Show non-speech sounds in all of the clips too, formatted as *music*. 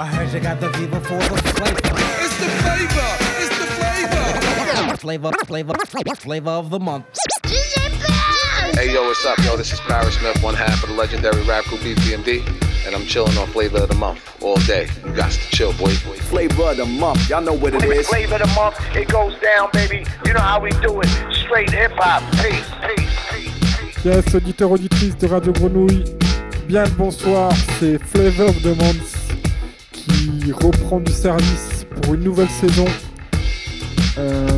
I heard you got the fever for the flavor. It's the flavor. It's the flavor. Flavor, flavor, flavor of the month. Hey yo, what's up, yo? This is Parrish Smith, one half of the legendary rap group EPMD, and I'm chilling on Flavor of the Month all day. You got to chill, boy. Flavor of the month, y'all know what it is. Flavor of the month, it goes down, baby. You know how we do it. Straight hip hop. Peace, peace, peace, peace. Yes, auditeurs, auditrices de Radio Grenouille, bien le bonsoir, c'est Flavor of the Month reprend du service pour une nouvelle saison. Euh,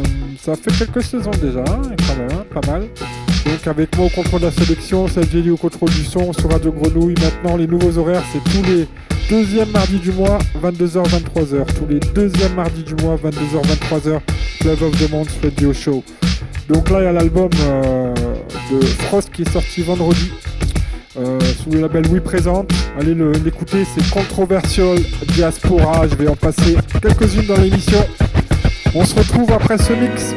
ça fait quelques saisons déjà, hein, quand même, hein, pas mal. Donc avec moi au contrôle de la sélection, Jelly au contrôle du son sur Radio Grenouille. Maintenant, les nouveaux horaires, c'est tous les deuxièmes mardis du mois, 22h, 23h. Tous les deuxièmes mardis du mois, 22h, 23h, Flavor of the Month Radio Show. Donc là, il y a l'album euh, de Frost qui est sorti vendredi euh, sous le label We Présente. Allez le- l'écouter, c'est Controversial Diaspora. Je vais en passer quelques-unes dans l'émission. On se retrouve après ce mix.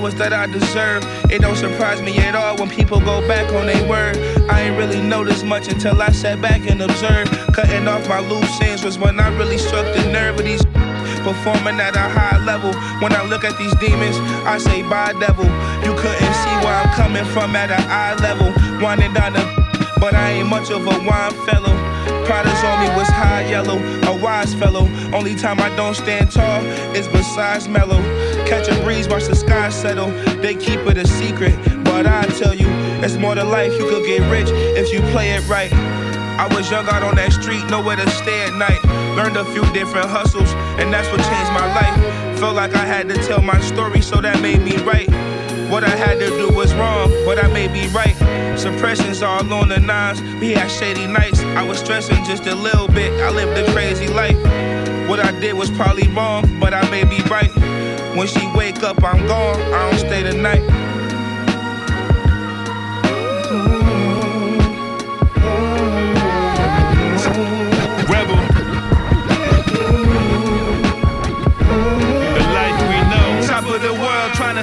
Flowers that I deserve. It don't surprise me at all when people go back on their word. I ain't really noticed much until I sat back and observed. Cutting off my loose ends was when I really struck the nerve of these. *laughs* Performing at a high level. When I look at these demons, I say, bye, devil. You couldn't see where I'm coming from at an eye level. Winding down the *laughs* but I ain't much of a wine fellow. Prada's on me was high yellow, a wise fellow. Only time I don't stand tall is besides mellow. Catch a breeze, watch the sky settle. They keep it a secret, but I tell you, it's more to life. You could get rich if you play it right. I was young out on that street, nowhere to stay at night. Learned a few different hustles, and that's what changed my life. Felt like I had to tell my story, so that made me right. What I had to do was wrong, but I may be right. Suppression's all on the nines. We had shady nights. I was stressing just a little bit. I lived a crazy life. What I did was probably wrong, but I may be right. When she wake up, I'm gone. I don't stay the night.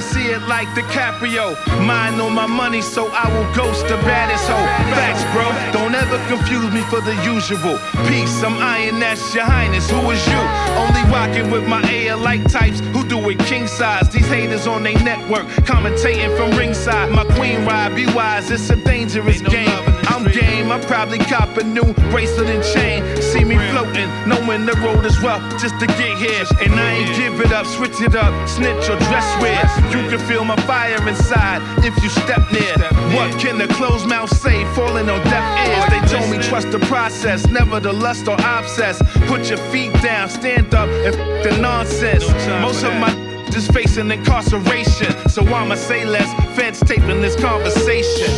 See it like DiCaprio. Mind on my money, so I will ghost the baddest hoe. Facts, bro. Don't ever confuse me for the usual. Peace, I'm Iron That's your highness. Who is you? Only rocking with my AL like types who do it king size. These haters on their network, commentating from ringside. My queen ride, be wise, it's a dangerous game. I'm game, I probably cop a new bracelet and chain. See me floating, knowing the road is rough just to get here. And I ain't give it up, switch it up, snitch or dress weird. You can feel my fire inside if you step near. What can the closed mouth say? Falling on deaf ears. They told me trust the process, never the lust or obsess. Put your feet down, stand up, and f- the nonsense. Most of my just facing incarceration, so I'ma say less. Feds taping this conversation.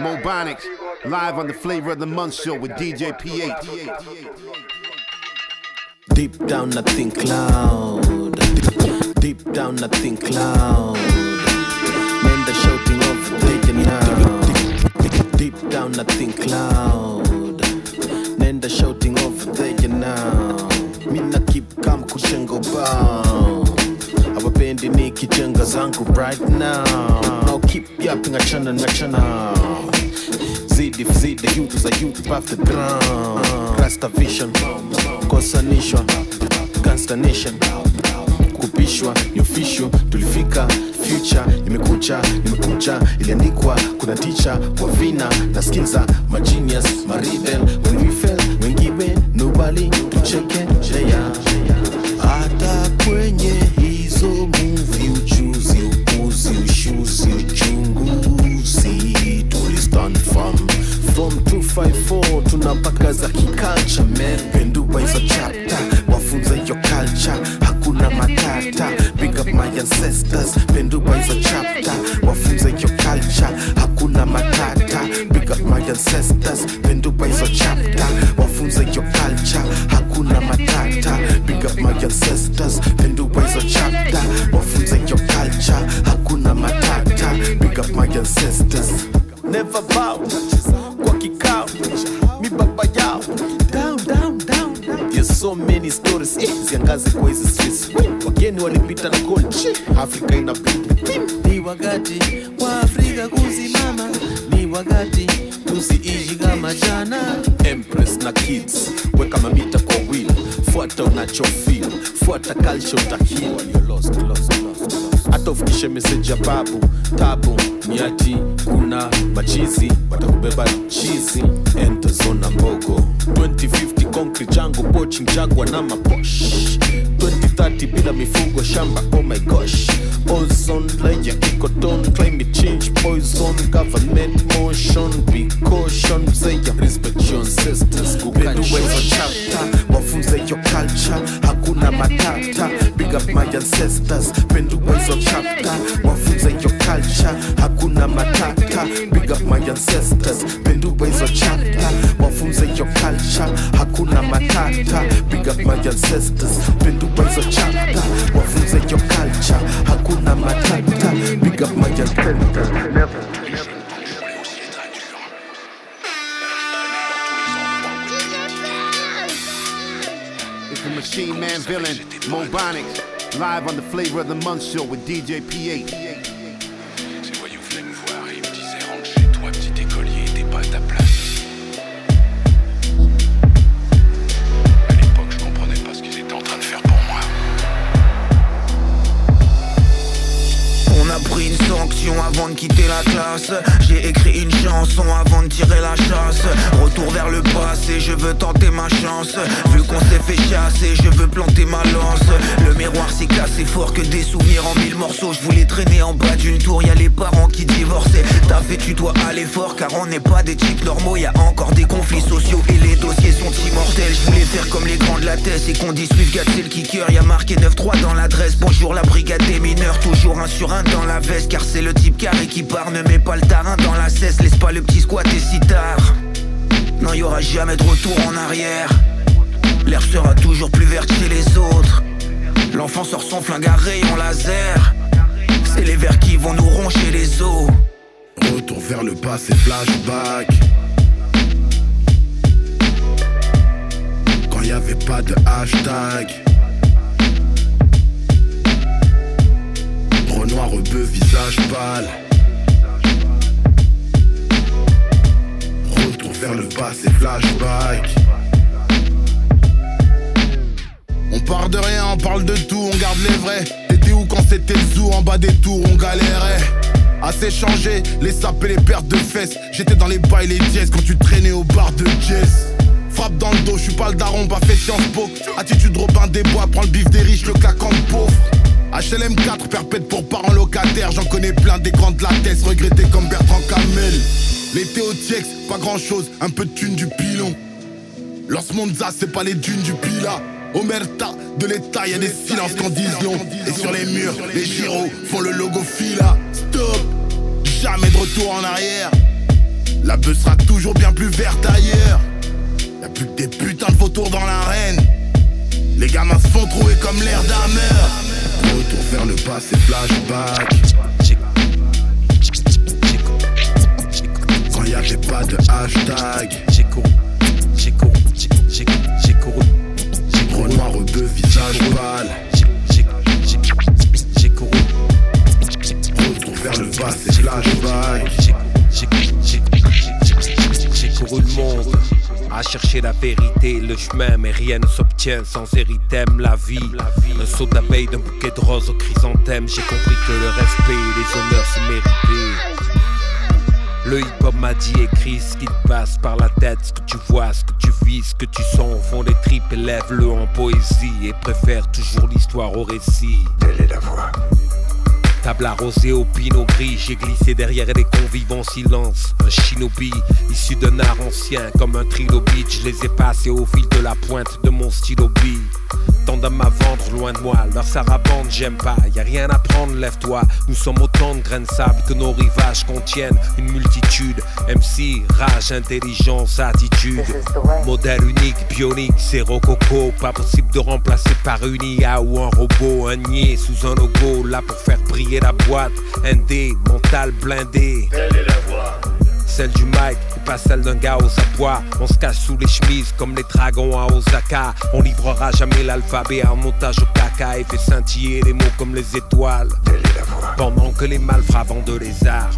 Mobonics, live on the Flavor of the Month show with DJ PH. Deep down, I think loud. Deep down, I think loud. Men they're shouting over there now. Deep down, I think loud. Men they're shouting over there now. Mina keep calm kushengo bow. Awapendi nikijenga zangu right now. Keep yapping achana nachana. Zidi zidi youth za youth path the ground. Rasta vision kosanishwa Gangsta nation kupishwa ni official tulifika future imekucha imekucha iliandikwa kuna ticha kwa vina na genius magenius maridel when we fell given nobody tucheke yeah. hata from from 254 tunapaka za kikalcha men pendua hizo chapta wafunze hiyo kalcha hakuna matata. Big up my ancestors pendua hizo chapta wafunze hiyo kalcha hakuna matata. Big up my ancestors pendua hizo chapta wafunze hiyo kalcha hakuna matata. Big up my ancestors pendua hizo chapta wafunze hiyo kalcha hakuna matata. Big up my ancestors never bow. Kwa kikao. Mi baba yao. Down down down down. There's so many stories. Eh, ziangaze kwa hizi streets. Wageni walipita na gold. Afrika ina ni wakati wa afrika kusimama. Ni wakati tusiishi kama jana. Empress na kids. Weka mamita kwa wheel. Fuata unachofeel fuata culture utahil You're lost, lost, lost. Hata ufikishe meseji ya babu. Tabu miati kuna machizi watakubeba chizi. Entezona mbogo. 2050 concrete changu pochi jagwa na maposh 2030 bila mifugo shamba oh my gosh ozone layer ikoton climate change poison. Government motion be caution. Say ya respect your ancestors. Kupeduwezo chapter. Wafunze yo culture? Hakuna matata. Big up my ancestors. Penduwezo chapter. Wafunze yo culture? Hakuna matata. Big up my ancestors. Penduwezo chapter. Wafunze yo culture? Hakuna matata. Big up my ancestors. Penduwezo chapter. Wafunze yo culture my tata, big up my. Machine Man Villain, Mobonics, live on the Flavor of the Month show with DJ P8. Quitter la classe. J'ai écrit une chanson avant de tirer la chasse. Retour vers le passé, je veux tenter ma chance. Vu qu'on s'est fait chasser, je veux planter ma lance. Le miroir s'est cassé fort que des souvenirs en mille morceaux. Je voulais traîner en bas d'une tour, y a les parents qui divorçaient. T'as fait, tu dois aller fort car on n'est pas des types normaux. Y a encore des conflits sociaux et les dossiers sont immortels. Je voulais faire comme les grands de la thèse et qu'on dise suivre Gad, c'est le kicker. Y a marqué 9-3 dans l'adresse, bonjour la brigade des mineurs. Toujours un sur un dans la veste car c'est le type carré qui part Ne mets pas le tarin dans la cesse, laisse pas le petit squatter si tard Non y aura jamais de retour en arrière L'herbe sera toujours plus verte chez les autres L'enfant sort son flingue à rayon laser C'est les vers qui vont nous roncher les os Retour vers le passé, flashback. Quand y avait pas de hashtag. Renoir rebeu, visage pâle. Vers le passé, flashback. On part de rien, on parle de tout, on garde les vrais. T'étais où quand c'était le en bas des tours, on galérait. Assez changé, les sapes et les pertes de fesses. J'étais dans les bails, les dièses quand tu traînais au bar de Jess. Frappe dans le dos, je suis pas le daron, pas fait Sciences Po. Attitude Robin des Bois, prends le bif des riches, le claquant de pauvre. HLM 4, perpète pour parents locataires, j'en connais plein des grands de la tête, regrettés comme Bertrand Camel. L'été au Tiex, pas grand chose, un peu de thune du pilon. Los Monza, c'est pas les dunes du Pila. Omerta, de l'état, y des silences qu'on dise long. Et sur les murs, les gyros font le logo Fila. Stop, jamais de retour en arrière. La bœuf sera toujours bien plus verte ailleurs. Y'a plus que des putains de vautours dans l'arène. Les gamins se font trouver comme l'air d'un Retour vers le passé, flashback. Pas de hashtag. J'ai couru, j'ai couru, j'ai j'ai- j'ai couru. Renoir rebeu, visage pâle. J'ai couru. Retour vers le flashback. J'ai- j'ai- j'ai- j'ai couru le monde à chercher la vérité, le chemin, mais rien ne s'obtient sans érythème. La vie, un saut d'abeille d'un bouquet de roses au chrysanthème. J'ai compris que le respect et les honneurs se méritaient. Le hip-hop m'a dit écris ce qui te passe par la tête, ce que tu vois, ce que tu vis, ce que tu sens au fond des tripes, élève-le en poésie et préfère toujours l'histoire au récit. Telle est la voie. Table arrosée au pinot gris, j'ai glissé derrière les convives en silence. Un shinobi, issu d'un art ancien, comme un trilobite, je les ai passés au fil de la pointe de mon stylo bille. Tandem à vendre loin de moi, leur sarabande j'aime pas, y a rien à prendre, lève-toi. Nous sommes autant de grains de sable que nos rivages contiennent une multitude. MC, rage, intelligence, attitude. Modèle unique, bionique, c'est rococo. Pas possible de remplacer par une IA ou un robot. Un niais sous un logo, là pour faire briller la boîte. Indé, mental blindé. Telle est la. Celle du mic, pas celle d'un gars aux abois. On se cache sous les chemises comme les dragons à Osaka. On livrera jamais l'alphabet en montage au caca et fait scintiller les mots comme les étoiles. Pendant que les malfrats vendent les armes.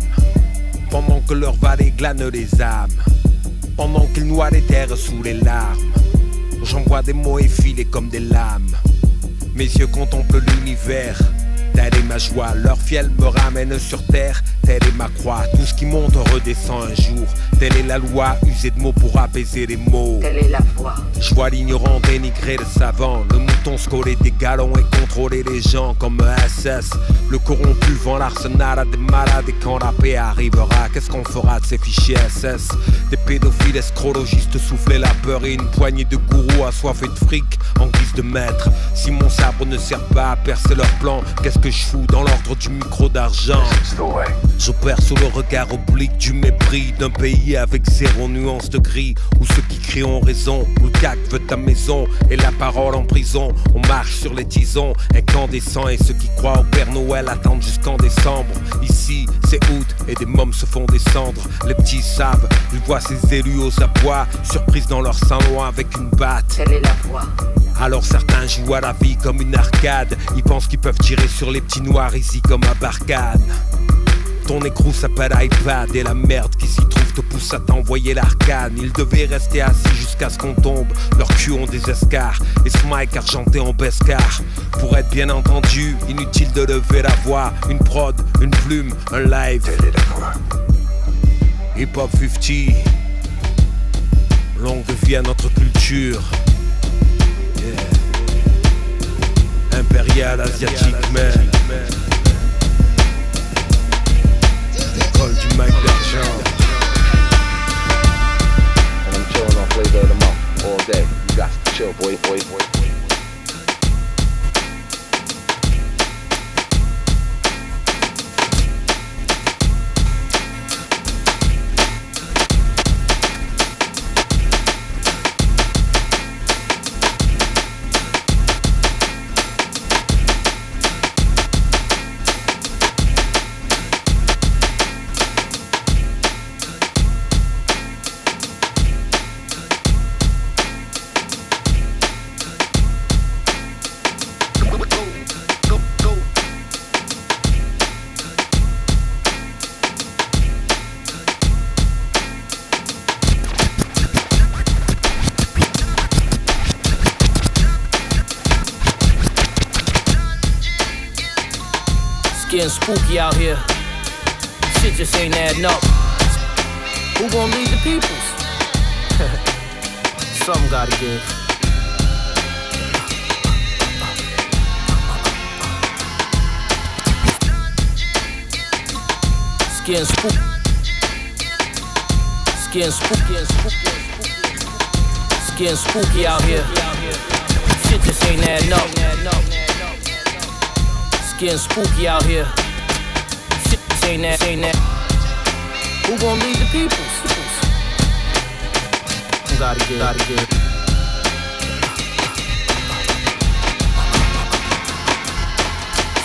Pendant que leur vallée glane les âmes. Pendant qu'ils noient les terres sous les larmes. J'envoie des mots effilés comme des lames. Mes yeux contemplent l'univers. Telle est ma joie, leur fiel me ramène sur terre. Telle est ma croix, tout ce qui monte redescend un jour. Telle est la loi, user de mots pour apaiser les mots. Telle est la voix. Je vois l'ignorant dénigrer le savant, le mouton scoler des galons et contrôler les gens comme SS. Le corrompu vend l'arsenal à des malades et quand la paix arrivera, qu'est-ce qu'on fera de ces fichiers SS Des pédophiles escrologistes souffler la peur et une poignée de gourous assoiffés de fric en guise de maître. Si mon sabre ne sert pas à percer leur plan, qu'est-ce que je fous dans l'ordre du micro d'argent. J'opère sous le regard oblique du mépris d'un pays avec zéro nuance de gris Où ceux qui crient ont raison, où le cac veut ta maison Et la parole en prison, on marche sur les tisons Incandescents et ceux qui croient au Père Noël attendent jusqu'en décembre. Ici c'est août et des mômes se font descendre. Les petits savent, ils voient ces élus aux abois Surprise dans leur salon avec une batte. Telle est la voix. Alors certains jouent à la vie comme une arcade. Ils pensent qu'ils peuvent tirer sur les petits noirs ici comme à Barcade. Ton écrou s'appelle iPad et la merde qui s'y trouve te pousse à t'envoyer l'arcane. Ils devaient rester assis jusqu'à ce qu'on tombe. Leurs culs ont des escarres et mic argenté en bescar. Pour être bien entendu, inutile de lever la voix. Une prod, une plume, un live. Hip Hop 50. Longue vie à notre culture. Impérial asiatique man. L'école du mic d'argent. And I'm chilling on flavor of the month all day. You got to chill, boy, boy, boy, spooky out here. Shit just ain't adding up. Who gonna lead the peoples? *laughs* Something gotta give. Getting spooky. It's spooky. It's getting spooky out here. Shit just ain't adding up. Getting spooky out here. Ain't that, ain't that. Who gonna lead the peoples? Gotta get, gotta get.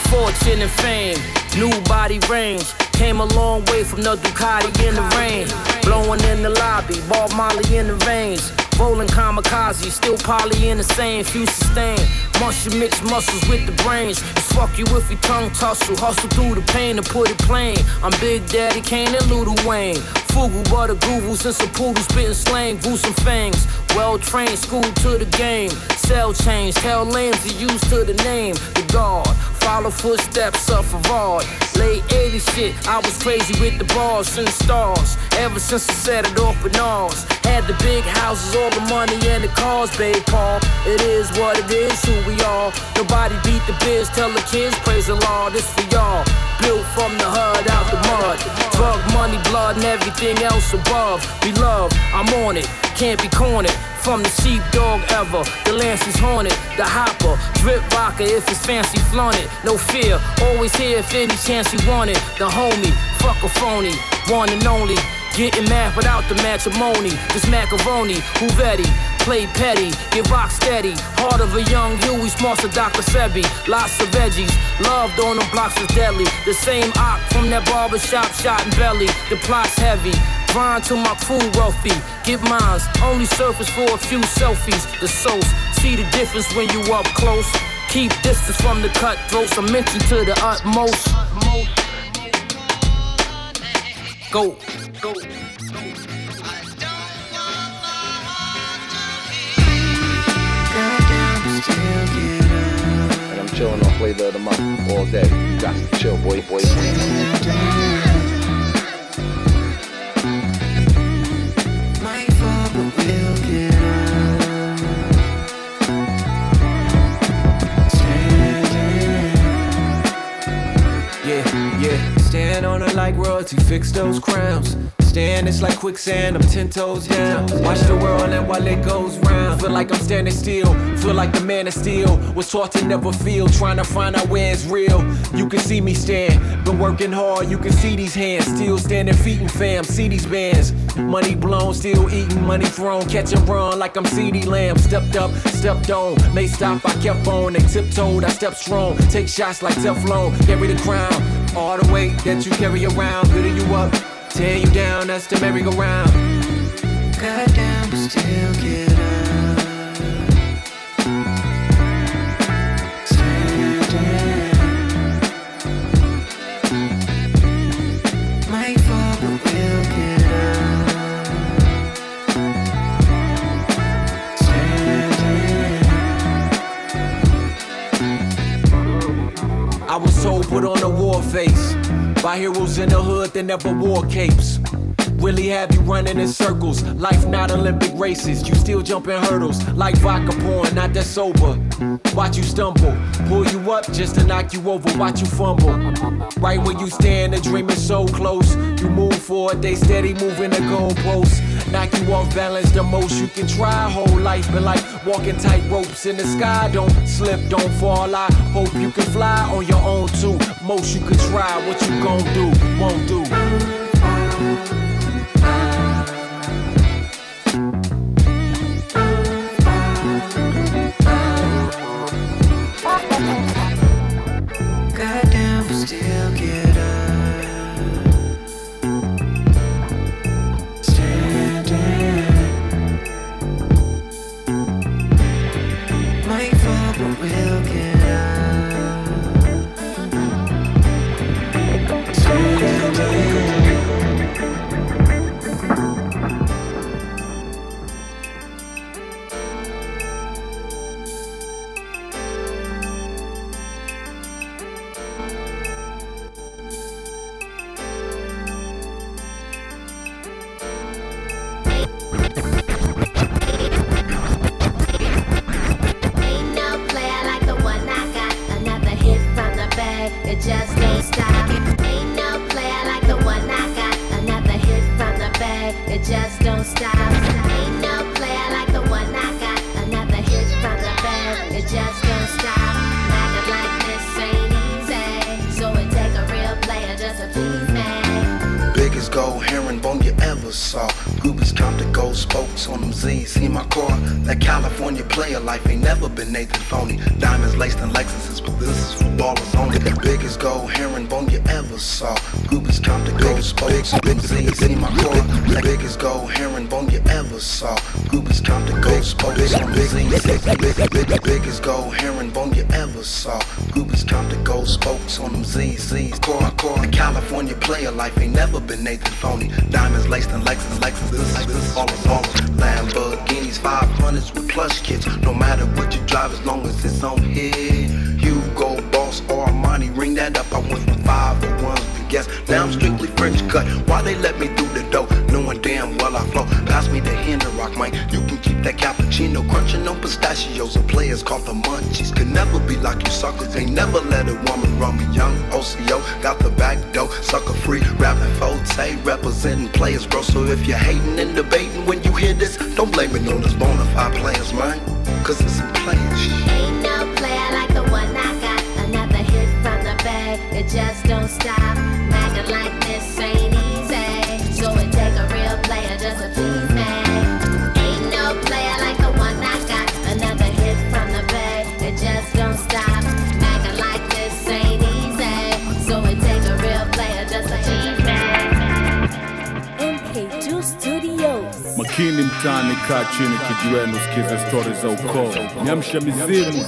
Fortune and fame, new body range. Came a long way from the Ducati in the rain. Blowing in the lobby, ball Molly in the veins. Rolling kamikaze, still poly in the same, few sustain. Muscle mix muscles with the brains. Fuck you if your tongue tussle. Hustle through the pain and put it plain. I'm Big Daddy Kane and Little Wayne. Fugu, butter, groovles, and some poodle spitting slang, goose some fangs. Well trained, school to the game. Cell change, tell lanes are used to the name. The guard, follow footsteps of Farad. Late 80 shit, I was crazy with the bars and the stars. Ever since I set it off with Nas. Had the big houses, all the money and the cars, babe Paul. It is what it is, who we are. Nobody beat the biz, tell the kids, praise the Lord, this for y'all. Built from the hood out the mud. Drug money, blood, and everything else above. We love, I'm on it, can't be cornered. From the sheepdog ever, the lance is haunted. The hopper, drip vodka if it's fancy flaunted. No fear, always here if any chance you wanted. The homie, fuck a phony, one and only. Getting mad without the matrimony. This macaroni, who ready? Play petty, get rock steady. Heart of a young Huey, smart to Dr. Sebi. Lots of veggies, loved on them blocks is deadly. The same op from that barber shop, shot in belly. The plot's heavy. Grind to my crew wealthy. Get mines, only surface for a few selfies. The souls, see the difference when you up close. Keep distance from the cutthroats. I mention to the utmost. Go. Go. And I'm chilling on flavor of the month all day. You got to chill, boy, boy. Stand on it like royalty, fix those crowns. Stand, it's like quicksand, I'm ten toes down. Watch the world and while it goes round. Feel like I'm standing still, feel like the man of steel. Was taught to never feel, trying to find out where it's real. You can see me stand, been working hard, you can see these hands. Still standing feet and fam, see these bands. Money blown, still eating, money thrown. Catch and run like I'm CeeDee Lamb. Stepped up, stepped on, may stop, I kept on. They tiptoed, I stepped strong. Take shots like Teflon, carry the crown. All the weight that you carry around, building you up, tear you down, that's the merry-go-round. Goddamn, but still get up. Face by heroes in the hood that never wore capes. Really have you running in circles. Life not Olympic races. You still jumping hurdles like vodka porn, not that sober. Watch you stumble, pull you up just to knock you over. Watch you fumble. Right where you stand, the dream is so close. You move forward, they steady moving the goalposts. Knock you off balance the most you can try. Whole life but like walking tight ropes in the sky. Don't slip, don't fall. I hope you can fly on your own too. Most you could try. What you gon' do? Won't do. Just don't stop. Ain't no player like the one I got. Another hit from the bag, it just don't stop. Ain't no player like the one I got. Another hit from the bag, it just don't stop. Acting like this ain't easy, so it take a real player just to please me. Biggest gold herringbone you ever saw. Groupies count the gold spokes on them Z's. See my car? That California player life ain't never been Nathan Phony. Diamonds laced in Lexuses, but this is for ballers gold herringbone you ever saw. Groupies count the spokes on them Z's. See my car? That biggest gold herringbone you ever saw. Groupies count the them Z's. Big, big, big, biggest gold herringbone you ever saw. Groupies count the gold spokes on them Z's. Z's. Core, core. The California player life ain't never been Nathan Phony. Diamonds laced in Lexus, Lexus, this, this, all of all. Lamborghinis, 500s with plush kits. No matter what you drive, as long as it's on here. Now I'm strictly French cut. Why they let me through the door? Knowing damn well I flow. Pass me the hand rock, man. You can keep that cappuccino crunching on pistachios of players called the munchies. Could never be like you suckers. Ain't never let a woman run me. Young OCO got the back door, sucker free, rapping forte, representing players, bro. So if you're hating and debating when you hear this, don't blame it on us bona fide players, man. Cause it's some players. Ain't no player like the one I got. Another hit from the bay. It just don't stop. Makini mtani, kaa chini kijiweni, usikize stori za ukoo, nyamsha mizimu.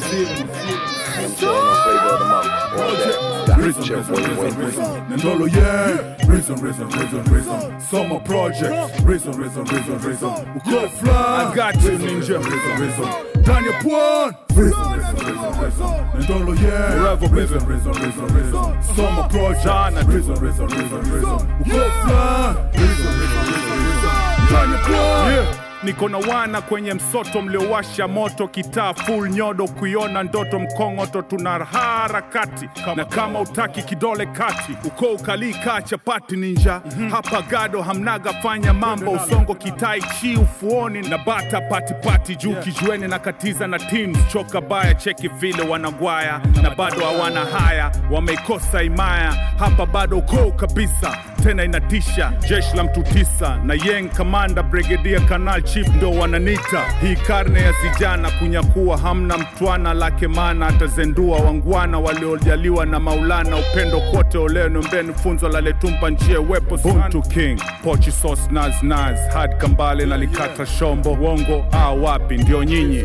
Nandolo, yeah. Rhythm, rhythm, rhythm, rhythm. Summer project. Rhythm, rhythm, rhythm, rhythm. Uko fly. I got you, ninja. Rhythm, rhythm. Daniel Pwan. Rhythm, rhythm, rhythm, rhythm. Nandolo, yeah. Forever rhythm, rhythm, rhythm, rhythm. Summer project. Rhythm, rhythm, rhythm, rhythm. Uko fly. Rhythm, rhythm, rhythm, rhythm. Daniel Pwan. Yeah. Niko na wana kwenye msoto mliowasha moto kitaa ful nyodo kuiona ndoto mkongoto tuna harakati. Na kama utaki kidole kati uko ukalii kaa chapati ninja. Hapa gado hamnaga fanya mambo usongo kitai chi ufuoni na bata patipati juu kijueni na katiza na teams choka baya cheki vile wanagwaya na bado hawana haya wameikosa imaya. Hapa bado uko kabisa tena inatisha. Jeshi la mtu tisa na yeng kamanda brigedia kanal chief ndo wananita. Hii karne ya zijana kunyakua hamna mtwana lake mana atazendua wangwana waliojaliwa na maulana. Upendo kote oleno mbeni funzo laletumpa njie wepo buntu king pochi sos naz naz. Had kambale nalikata shombo. Wongo a wapi? Ndio nyinyi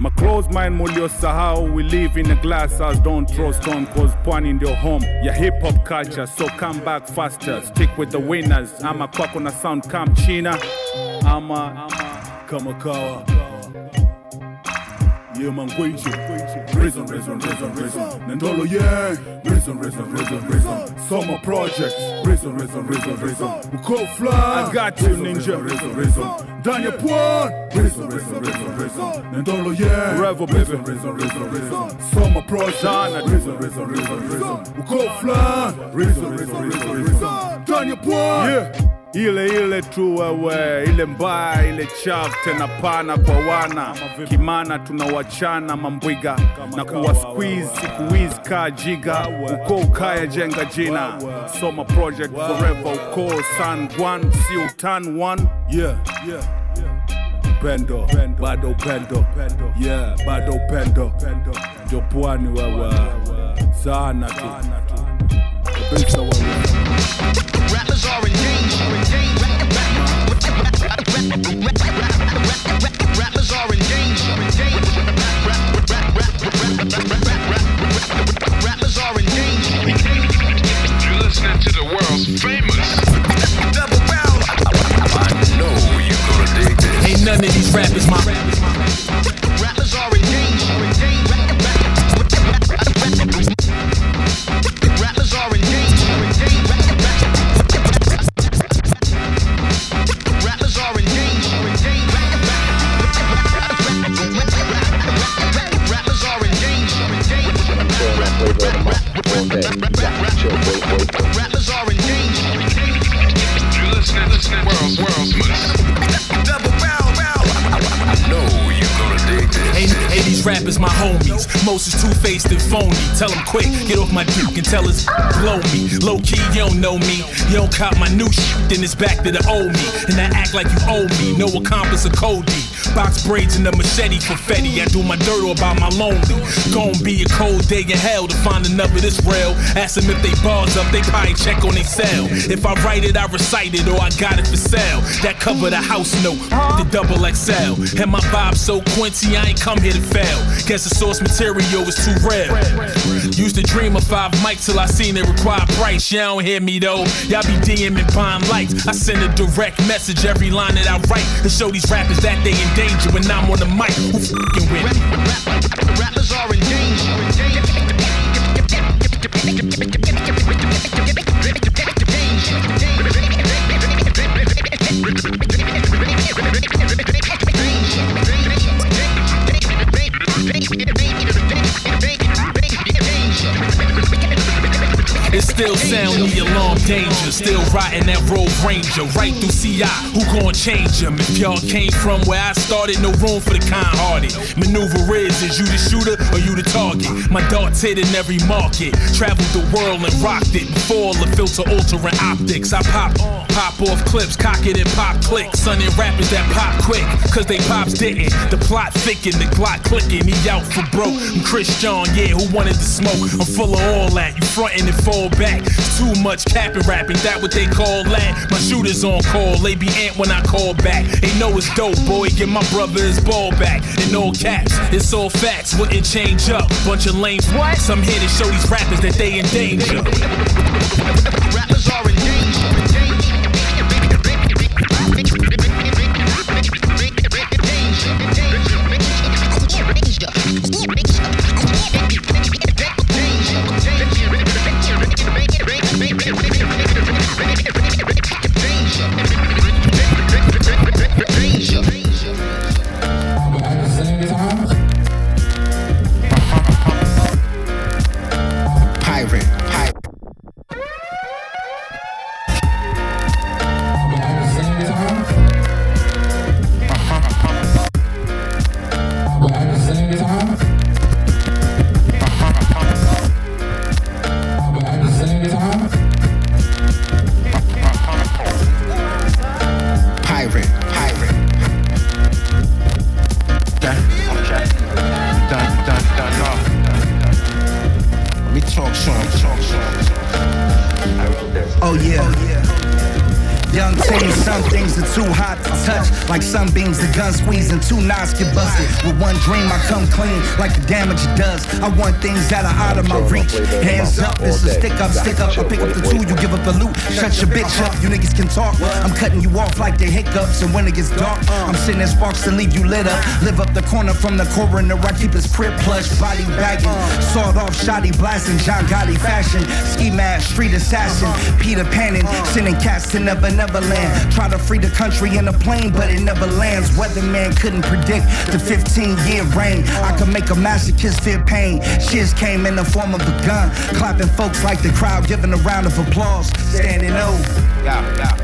My close mind muliosahau we live in a glass house. Don't throw stone cause pwani ndio home. Ya hip hop culture so come back faster. Stick with the winners. I'm a ama kwako na sound kam china. Ama kama kawa Yeah, man, Gwenji. Rhythm, rhythm, rhythm, rhythm. Nandolo, yeah. Rhythm, rhythm, rhythm, rhythm. Summer project. Rhythm, rhythm, rhythm. We call fly. I got you, ninja. Rhythm, rhythm. Daniel Pwan. Rhythm, rhythm, rhythm, rhythm. Nandolo, yeah. Forever, baby. Rhythm, rhythm, rhythm. Summer project. Rhythm, rhythm, rhythm. We call fly. Rhythm, rhythm, rhythm, rhythm. Daniel Pwan. Yeah. Ile ile tu wewe, ile mbaya, ile chafu tena pana kwa wana. Kimana, tunawachana mambwiga na kuwa squeeze siku hizi kaa jiga, uko ukaya jenga jina, soma project forever, uko san one si utan one. Yeah, yeah. Upendo, bado upendo, yeah, bado upendo, ndio pwani wewe, sana tu. Kabisa wewe. Rappers are in danger. Rappers are in danger. Rappers are in danger. You're listening to the world's famous. Double barrel. I know you're gonna dig this. Ain't none of these rappers my Rappers ain't these rappers my homies? Most is two-faced and phony. Tell them quick, get off my duke and tell us blow me. Low key, you don't know me. You don't cop my new shit, then it's back to the old me. And I act like you owe me. No accomplice of Cody. Box braids and a machete for Fetty. I do my dirt all by my lonely. Gon' be a cold day in hell to find another this real. Ask them if they bars up, they probably check on they cell. If I write it, I recite it, or I got it for sale. That cover the house note, the double XL. And my vibe so Quincy, I ain't come here to fail. Guess the source material is too rare. Used to dream of five mics till I seen it require price. Y'all don't hear me though. Y'all be DMing buying likes. I send a direct message every line that I write to show these rappers that they in danger when I'm on the mic. Who fucking with? Rappers are in danger. Danger. danger. Sound the alarm danger. Still riding that road ranger, right through CI. Who gon' change them? If y'all came from where I started, no room for the kind hearted. Maneuver is, is you the shooter or you the target? My darts hit in every market. Traveled the world and rocked it. Before the filter altering optics. I pop pop off clips, cock it and pop click. Son rappers that pop quick, cause they pops didn't. The plot thicken, the glot clicking. He out for broke. I'm Chris John, yeah, who wanted to smoke? I'm full of all that. You frontin' and fall back. It's too much capping rapping, that what they call that. My shooters on call, they be ant when I call back. They know it's dope, boy. Get my brother his ball back. In all caps, it's all facts, wouldn't change up. Bunch of lame what? Some here to show these rappers that they in danger. Rappers are in Pirate. Stick up. I pick up the two, you give up the loot. Shut your bitch up, you niggas can talk. I'm cutting you off like the hiccups, and when it gets dark, I'm sending sparks to leave you lit up. Live up the corner from the coroner, I keep his crib plush, body bagging. Sawed off, shoddy blasting, John Gotti fashion. Ski mask, street assassin, Peter Panning, sending cats to Never Never Land. Try to free the country in a plane, but it never lands. Weatherman couldn't predict the 15 year rain. I could make a masochist feel pain. Shiz came in the form of a gun, clapping folks like the crowd, giving a round of applause. Standing O. Yeah, yeah.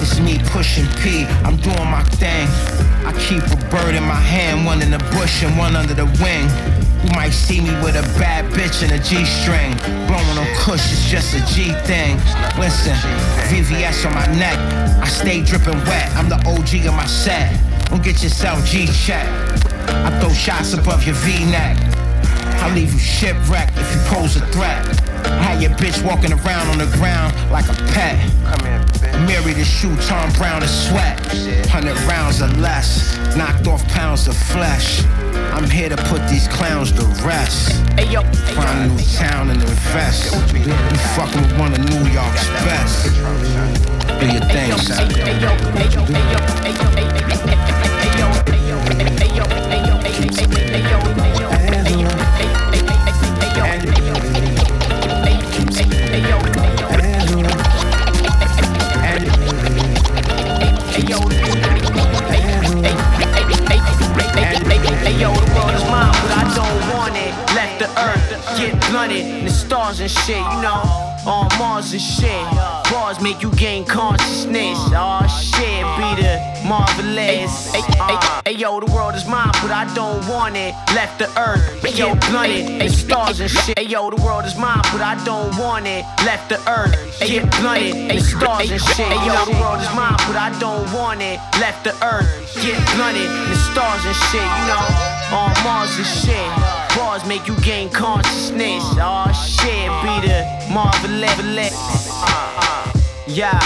It's me pushing P, I'm doing my thing. I keep a bird in my hand, one in the bush and one under the wing. You might see me with a bad bitch and a G string. Blowing on kush, it's just a G thing. Listen, VVS on my neck, I stay dripping wet. I'm the OG of my set. Don't get yourself G check. I throw shots above your V neck. I leave you shipwrecked if you pose a threat. Had your bitch walking around on the ground like a pet. Come here, Mary the shoe, Tom Brown to sweat. Hundred rounds or less, knocked off pounds of flesh. I'm here to put these clowns to rest. Find a new town and invest. You fucking with one of New York's best. Do your thing, son. Get blunted, the stars and shit, you know, on Mars and shit. Bars make you gain consciousness. Oh shit, be the marvelous. Ayo, ah. the world is mine, but I don't want it. Left the earth, get blunted, the stars and shit. Ayo, the world is mine, but I don't want it. Left the earth, get blunted, the stars and shit. Ayo, the world is mine, but I don't want it. Left the earth, get blunted, the stars and shit, you know, on Mars and shit. Bars make you gain consciousness. Oh shit, be the marvelous. Yeah.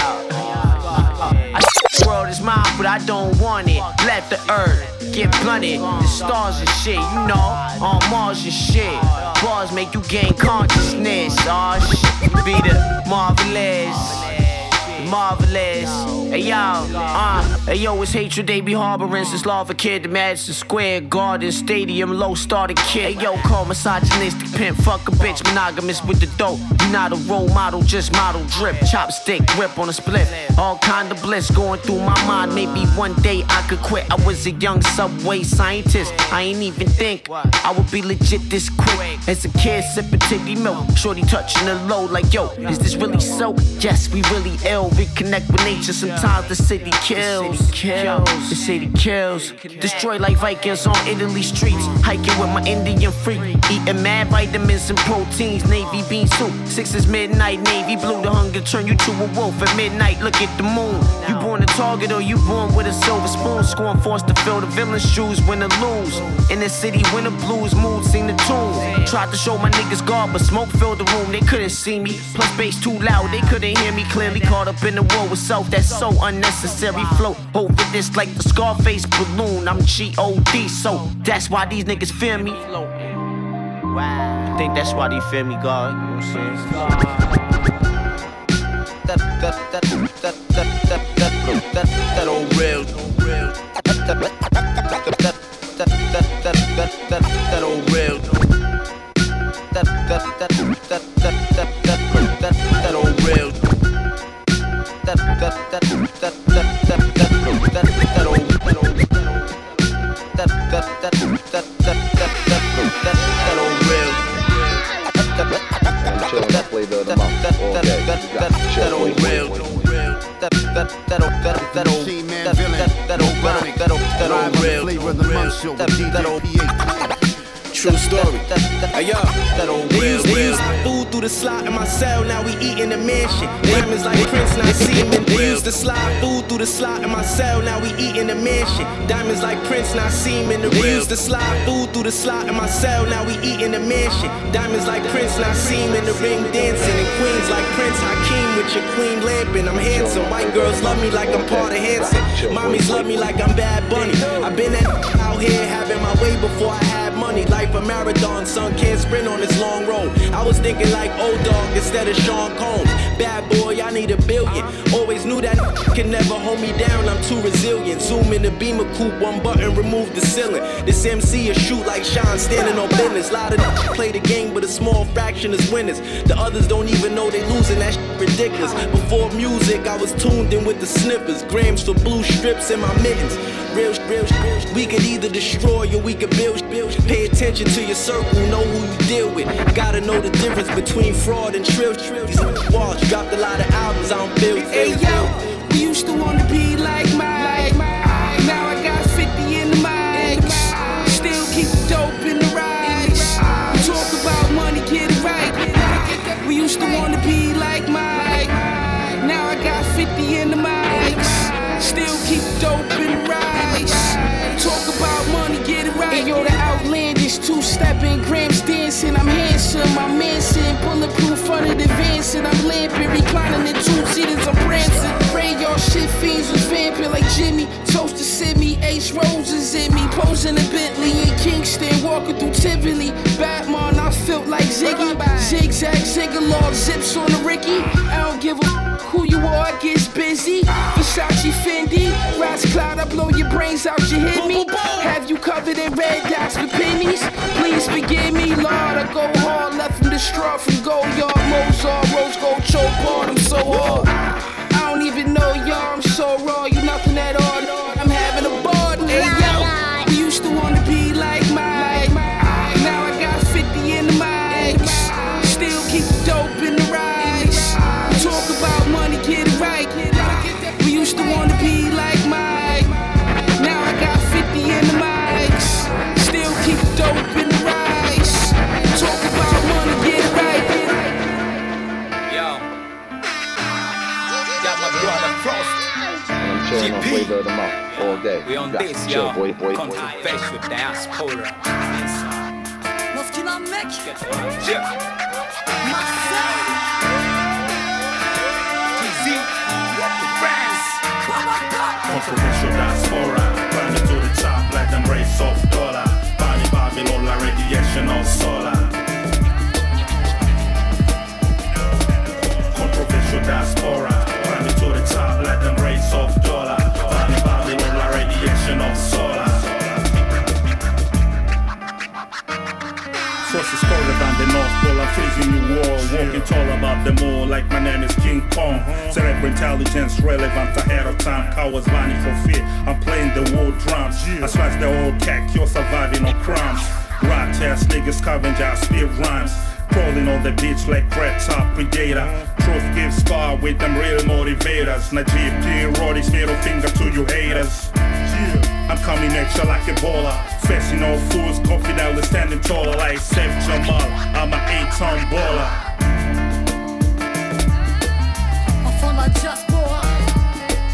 I the world is mine, but I don't want it. Left the earth, get blunted. The stars and shit, you know, on Mars and shit. Bars make you gain consciousness. Oh shit, be the marvelous. Marvelous. Hey yo, uh, hey yo, it's hatred they be harboring since Lava Kid, the Madison Square Garden Stadium, low started kid. Hey yo, call misogynistic pimp, fuck a bitch, monogamous with the dope. You not a role model, just model drip, chopstick grip on a split. All kind of bliss going through my mind. Maybe one day I could quit. I was a young subway scientist. I ain't even think I would be legit this quick. As a kid, sipping titty milk, shorty touching the low, like yo, is this really so? Yes, we really ill. Reconnect with nature. Sometimes the city kills. The city kills. Destroy like Vikings on Italy streets. Hiking with my Indian freak. Eating mad vitamins and proteins. Navy bean soup. Six is midnight. Navy blue. The hunger turn you to a wolf at midnight. Look at the moon. You born a target or you born with a silver spoon. Scoring forced to fill the villain's shoes. Win or lose. In the city, when the blues mood sing the tune. Tried to show my niggas guard, but smoke filled the room. They couldn't see me. Plus bass too loud. They couldn't hear me clearly. Caught up in the war with self. That's so unnecessary. Float over this like the Scarface balloon. I'm G-O-D, so that's why these niggas fear me. I think that's why they fear me, God. You know what I'm saying? That, that, that, real, flavor of the month show with That, that old, DJ True story. Hey yo, that old they used, they used food through the slot in my cell. Now we eat in the mansion. Ah. Diamonds like Prince, not semen. They used to slide food through the slot in my cell. Now we eat in the mansion. Ah. Diamonds like Prince, not semen. They used to slide food through the slot in my cell. Now we eat in the mansion. Diamonds like Prince, not semen. The ring dancing and queens like Prince Hakeem with your queen lamping. I'm handsome. White girls love me like I'm part of Hanson. Mommies love me like I'm Bad Bunny. I've been at here having my way before I had money. Life a marathon, son can't sprint on this long road. I was thinking like old dog instead of Sean Combs. Bad boy, I need a billion. Always knew that *laughs* can never hold me down. I'm too resilient. Zoom in the beamer coupe, one button, remove the ceiling. This MC a shoot like Sean standing on business. Lot of *laughs* play the game, but a small fraction is winners. The others don't even know they losing. That ridiculous. Before music, I was tuned in with the snippers. Grams for blue strips in my mittens. Real, real, real. We could either destroy or we could build, build. Pay attention to your circle, know who you deal with. Gotta know the difference between fraud and trill. Walsh dropped a lot of albums, I don't feel. Hey yo, we used to wanna be like Mike. Now outlandish two-stepping, grams dancing. I'm handsome, I'm Manson, bulletproof of the Vincent. I'm lamping, reclining in two seaters. I'm prancing. Pray y'all shit fiends was vamping like Jimmy. Toast to Sydney, Ace Roses in me. Posing in Bentley in Kingston, walking through Tivoli. Batman, I felt like Ziggy. Zigzag, ziggalog, zips on the Ricky. I don't give a f- who you are, I gets busy. Versace Fendi, Ras Cloud, I blow your brains out, you hit me. Have you covered in red dots with pennies? Please forgive me, Lord. I go hard, left from the straw from Gold Yard, Mozart, Rose Gold, choke on, I'm so hard. I don't even know y'all, I'm so raw, you nothing at all. All day. We on this, to chill, yo. boy, boy, boy. Controversial diaspora. Yeah. Controversial diaspora Burning to the top like them race of dollar Body Babylon la radiation of solar freezing your wall, walking tall above them all like my name is King Kong. Uh-huh. Cerebral intelligence relevant ahead of time. Cowards vanish for fear. I'm playing the war drums. I smash the old cat, you're surviving on crumbs. Rap test niggas scavenger, spit rhymes. Crawling on the beach like red top predator. Uh-huh. Truth gives scar with them real motivators. Najib P. Roddy's middle finger to you haters. I'm coming at you like Ebola. Facing all fools, confidently standing taller like Seth Jamal. I'm an eight ton baller. Enfant de la diaspora.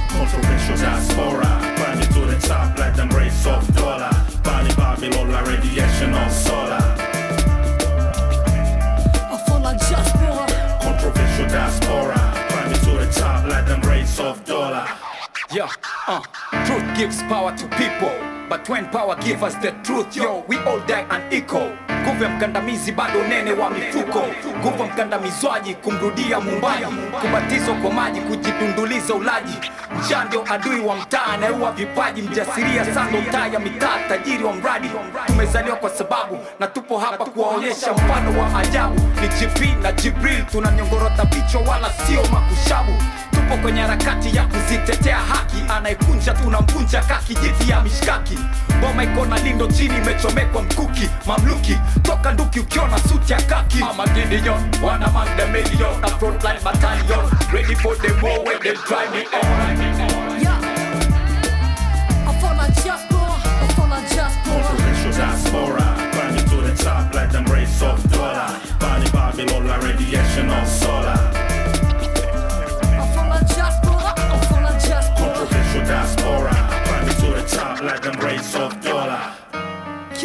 Controversial diaspora. Climbing to the top like them race of dollar. Body Babylon, la radiation of solar. Enfant de la diaspora. Controversial diaspora. Climbing to the top like them race of dollar. Yeah, uh, truth gives power to people but when power give us the truth yo we all die unequal nguvu ya mkandamizi bado nene wa mifuko. Nguvu mkandamizwaji kumrudia mumbaji kubatizwa kwa maji kujidunduliza ulaji. Mchandio ndio adui wa mtaa anayeua vipaji. Mjasiria sando taa ya mitaa tajiri wa mradi. Tumezaliwa kwa sababu na tupo hapa kuwaonyesha mfano wa ajabu. Ni gp na jibril tunanyongorota vichwa wala sio makushabu tupo kwenye harakati ya kuzitetea haki anayekunja tunamvunja kakijiti ya mishkaki boma iko na lindo chini imechomekwa mkuki mamluki toka nduki ukiona suti ya kaki wana man the million a frontline battalion ready for the war when they drive me on Enfant de la diaspora. Enfant de la diaspora. Controversial diaspora. Climbing to the top like them race of dollar. Body Babylon, la radiation of solar. Like.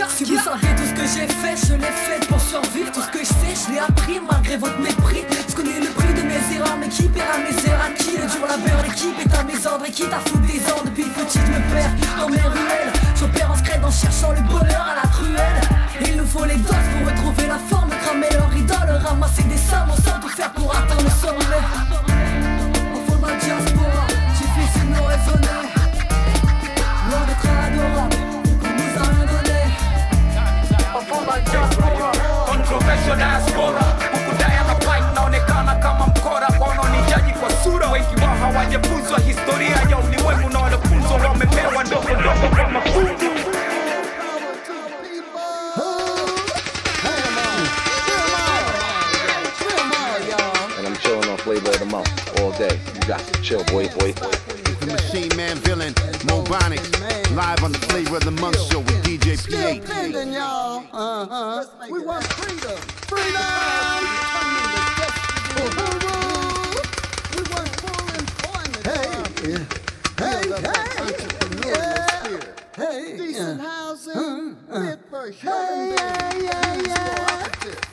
Si vous savez tout ce que j'ai fait, je l'ai fait pour survivre. Tout ce que je sais, je l'ai appris malgré votre mépris. Je connais le prix de mes erreurs, mais qui paiera mes erreurs Qui le dur labeur, l'équipe est à mes ordres. Et qui t'a foutu des ordres depuis petit, je me perds dans mes ruelles. J'opère en scred en cherchant le bonheur à la truelle. Il nous faut les doses pour retrouver la forme, cramer leur idole, ramasser des sommes, on sait tout faire pour atteindre le sommet. De la diaspora, adorable, on nous a rien donné. Controversial diaspora ukudaya na fight naonekana kama mkora wanaonijaji kwa sura wengi wao hawajafunzwa historia ya ulimwengu na walofunzwa wamepewa ndogo ndogo kwa mafungu And I'm chilling on flavor of the month all day. You got to chill, boy, boy. The Machine Man villain, Mobonics, live on the Flavor of the Month show with DJ Still PH. pending, y'all. Uh-huh. We want freedom. Freedom! We want full employment. Hey, hey, hey, yeah. Hey, decent housing, fit for human yeah, yeah, yeah.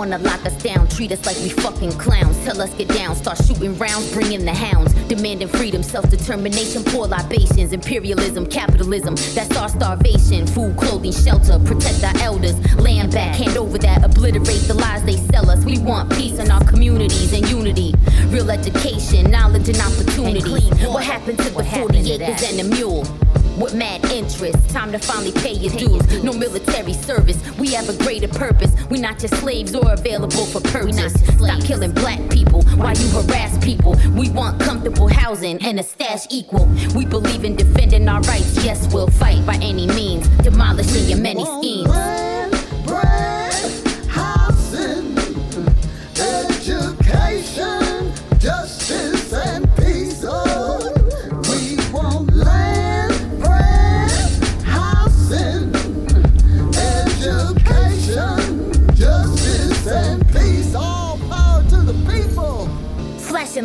wanna lock us down, treat us like we fucking clowns. Tell us get down, start shooting rounds, bring in the hounds. Demanding freedom, self determination, poor libations, imperialism, capitalism. That's our starvation. Food, clothing, shelter, protect our elders. Land back, hand over that, obliterate the lies they sell us. We want peace in our communities and unity. Real education, knowledge and opportunity. What happened to the 40 acres and the mule? With mad interest. Time to finally pay your dues. No military service. We have a greater purpose. We not just slaves or available for purchase. Stop killing black people while you harass people. We want comfortable housing and a stash equal. We believe in defending our rights. Yes, we'll fight by any means, demolishing your many schemes.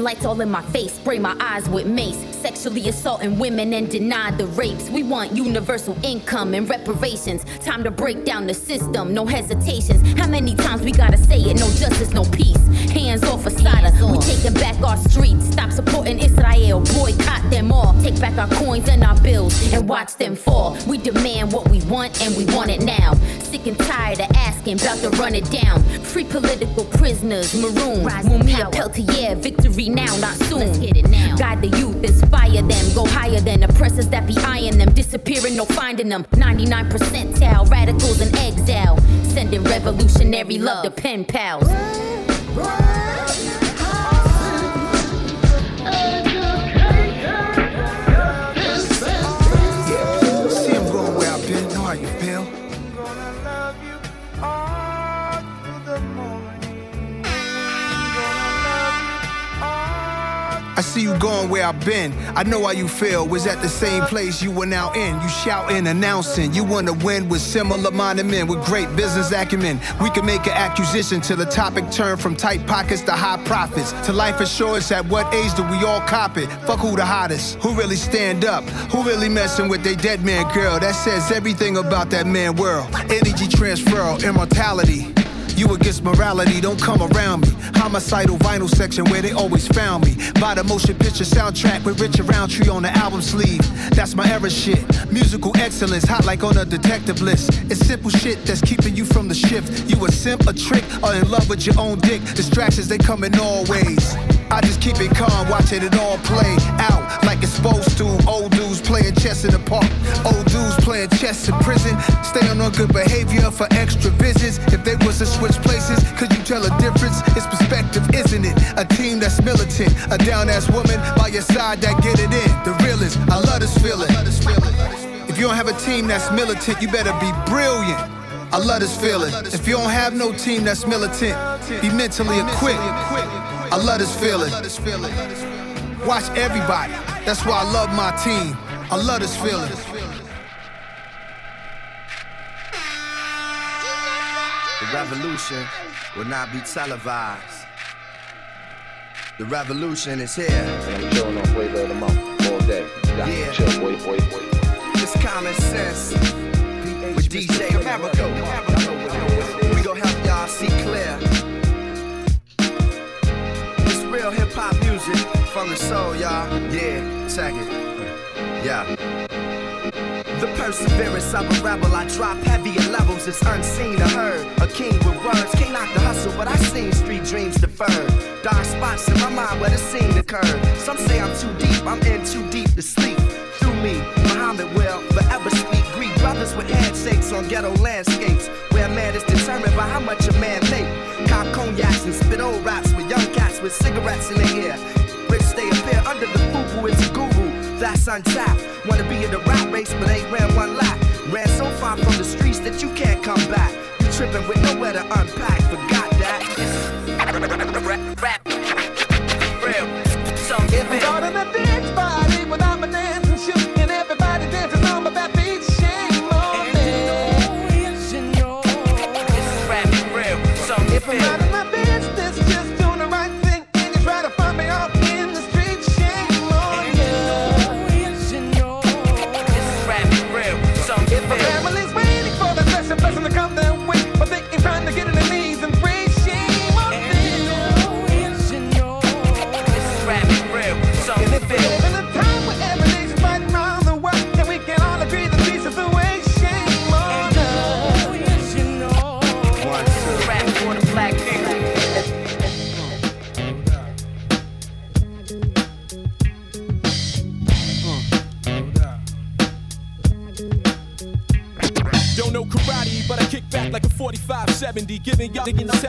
Lights all in my face, spray my eyes with mace. Sexually assaulting women and deny the rapes. We want universal income and reparations. Time to break down the system, no hesitations. How many times we gotta say it? No justice, no peace. Hands off Assata. We taking back our streets. Stop supporting Israel. Boycott them all. Take back our coins and our bills and watch them fall. We demand what we want and we want it now. Sick and tired of asking, about to run it down. Free political prisoners, maroon. Mumia Peltier, victory now, not soon. Guide the youth, inspire them. Go higher than oppressors that be eyeing them. Disappearing, no finding them. 99 percentile, radicals in exile. Sending revolutionary love to pen pals. See you going where I've been. I know how you feel. Was at the same place you were now in. You shouting, announcing. You wanna win with similar minded men with great business acumen. We can make an acquisition till the topic turn from tight pockets to high profits. To life assurance, at what age do we all cop it? Fuck who the hottest? Who really stand up? Who really messing with they dead man girl? That says everything about that man world. Energy transfer, immortality. You against morality, don't come around me. Homicidal vinyl section where they always found me. By the motion picture soundtrack with Richard Roundtree on the album sleeve. That's my era shit. Musical excellence, hot like on a detective list. It's simple shit that's keeping you from the shift. You a simp, a trick, or in love with your own dick. Distractions, they come in all ways. I just keep it calm, watching it all play out like it's supposed to. Old dudes playing chess in the park. Old dudes playing chess in prison. Staying on good behavior for extra visits. If they was a switch places, could you tell a difference? It's perspective, isn't it? A team that's militant. A down ass woman by your side that get it in. The realest, I love this feeling. If you don't have a team that's militant, you better be brilliant. I love this feeling. If you don't have no team that's militant, be mentally equipped. I love this feeling. Watch everybody. That's why I love my team. I love this feeling. The revolution will not be televised. The revolution is here. I'm chilling on flavor of the all day. Yeah. chill, boy, boy, boy. It's common sense. With DJ America. We gon' help y'all see clear. It's real hip hop music from the soul, y'all. Yeah, check it. Yeah. The perseverance of a rebel, I drop heavier levels, it's unseen or heard. A king with words, can't knock the hustle, but I seen street dreams deferred. Dark spots in my mind where the scene occurred. Some say I'm too deep, I'm in too deep to sleep. Through me, Muhammad will forever speak. Greet brothers with handshakes on ghetto landscapes, where a man is determined by how much a man make. Cop cognacs and spit old raps with young cats with cigarettes in their ear. Rich they appear under the fubu, it's a guru. That's untapped. Wanna be in the rap race, but ain't ran one lap. Ran so far from the streets that you can't come back. You tripping with nowhere to unpack. Forgot that. *laughs* If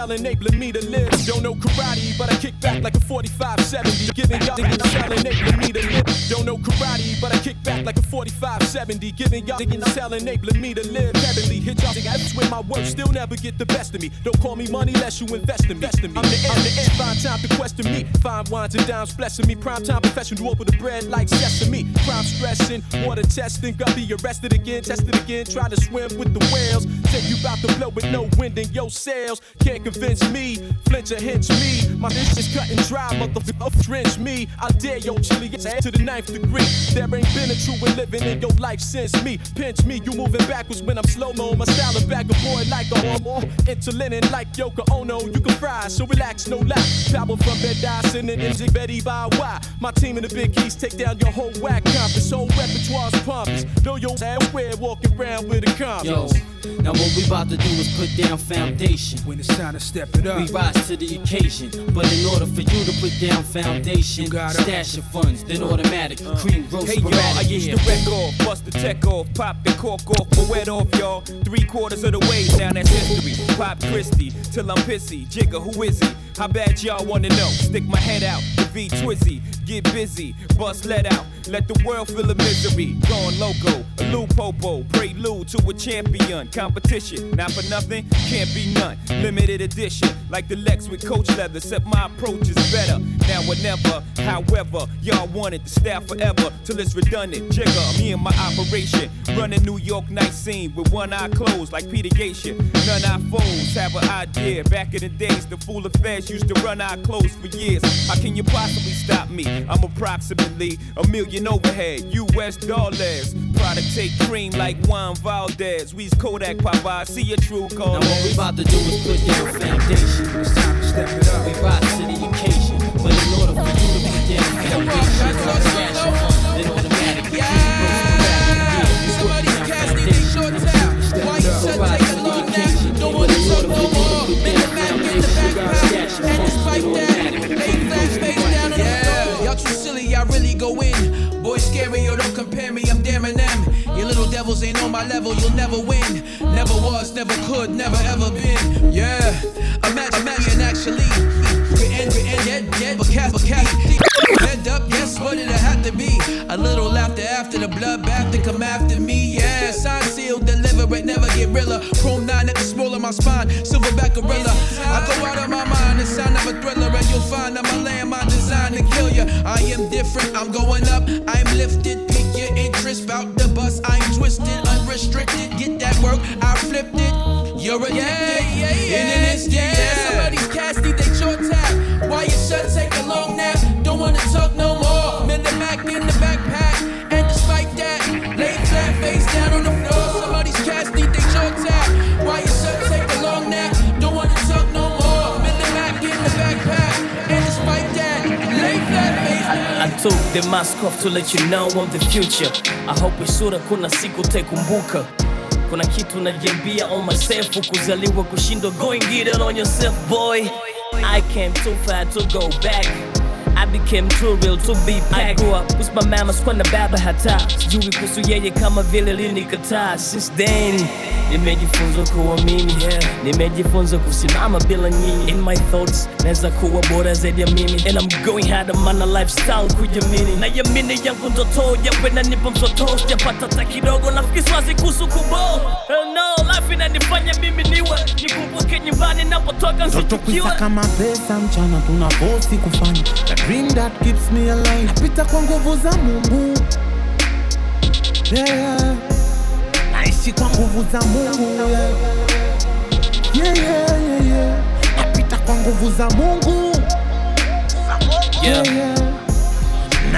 hell, enabling me to live. Don't know karate, but I kick back like a 45 70. Giving y'all niggas hell, enabling me to live. Don't know karate, but I kick back like a 45 70. Giving y'all niggas hell, enabling me to live. Heavenly hit y'all niggas with my work, still never get the best of me. Don't call me money unless you invest in me. I'm the end, I'm the end. Find time to question me. Fine wines and dimes blessing me. Prime time professional over the bread like sesame. Crime stressing, water testing. Got be arrested again, tested again. Try to swim with the whales. You bout to blow with no wind in your sails. Can't convince me, flinch or hinge me. My bitch is cutting dry, motherfucker, drench me. I dare your chili ass to the ninth degree. There ain't been a true living in your life since me. Pinch me, you moving backwards when I'm slow mo. My style of bag a boy like a homo. Interlinen like Yoko Ono. You can fry, so relax, no lie. Power from bed, Dyson and MJ Betty by why. My team in the big keys take down your whole whack compass. Whole repertoire's pompous. Know your ass where walking around with a compass. Yo, now what we about to do is put down foundation. When it's time to step it up, we rise to the occasion. But in order for you to put down foundation, stash your funds, then automatic, uh. cream roast Hey y'all, I used to wreck off, bust the tech off, pop the cork off, but wet off y'all. Three quarters of the way down that's history. Pop Christie till I'm pissy. Jigga, who is he? How bad y'all wanna know? Stick my head out, the V Twizzy, get busy, bust let out, let the world feel the misery. Going loco, a Lou Popo, prelude to a champion. Competition, not for nothing, can't be none. Limited edition, like the Lex with coach leather, except my approach is better. Now or never, however, y'all wanted to style forever till it's redundant. Jigga, me and my operation, running New York night scene with one eye closed like Peter Gatien. None our foes have an idea. Back in the days, the fool affairs used to run our clothes for years. How can you possibly stop me? I'm approximately a million overhead, US dollars. Product take cream like Juan Valdez. We's Kodak Papa, see your true colors. Now what we about to do is put down foundation. It's time to step it up. We rise to the occasion. But in order for you to put down foundation, you gotta funds, then automatically Somebody's casting they short little ain't on my level, you'll never win. Never was, never could, never ever been. Yeah, imagine, imagine actually. Written, written, dead, dead, but cast, but cast. Head up, yes, what did it have to be? A little laughter after the bloodbath to come after me, yeah. Sign sealed, deliver it, never get realer. Chrome 9 at the small of my spine, silverback gorilla. I go out of my mind, the sound of a thriller, and you'll find that my landmine designed to kill ya. I am different, I'm going up, I'm lifted, You're addicted. Yeah, yeah, yeah. In an instant, yeah. Somebody's casting, they short tap. Why you shut, take a long nap? Don't wanna talk no more. Miller Mac in the backpack. And despite that, lay flat face down on the floor. Somebody's casting, they short tap. Why you shut, take a long nap? Don't wanna talk no more. Miller Mac in the backpack. And despite that, lay flat face I took the mask off to let you know I'm the future. I hope sura kuna siku taikumbuka. Kuna kitu najiambia on myself, kuzaliwa kushindwa, going it on yourself boy. I came too far to go back. I became too real to be packed. I grew up. With my mama sikuwa na baba hata. Sijui kuhusu yeye kama vile linikataa. Since then nimejifunza kuwa mimi. Yeah. Nimejifunza kusimama bila nyinyi. In my thoughts, naweza kuwa bora zaidi ya mimi. And I'm going hard on my lifestyle kujamini na yamini yangu ndoto yawe nanipa msoto. Sijapata hata kidogo. Nafikiri swazi kuhusu kubo Hell no, life inanifanya mimi niwe nikumbuke nyumbani napotoka nsichukiwe kama pesa mchana tuna bosi kufanya The dream that keeps me alive Napita kwa nguvu za Mungu yeah. Naishi kwa nguvu za Mungu yeah. Yeah, yeah, yeah, yeah. Napita kwa nguvu za Mungu Yeah, Yeah.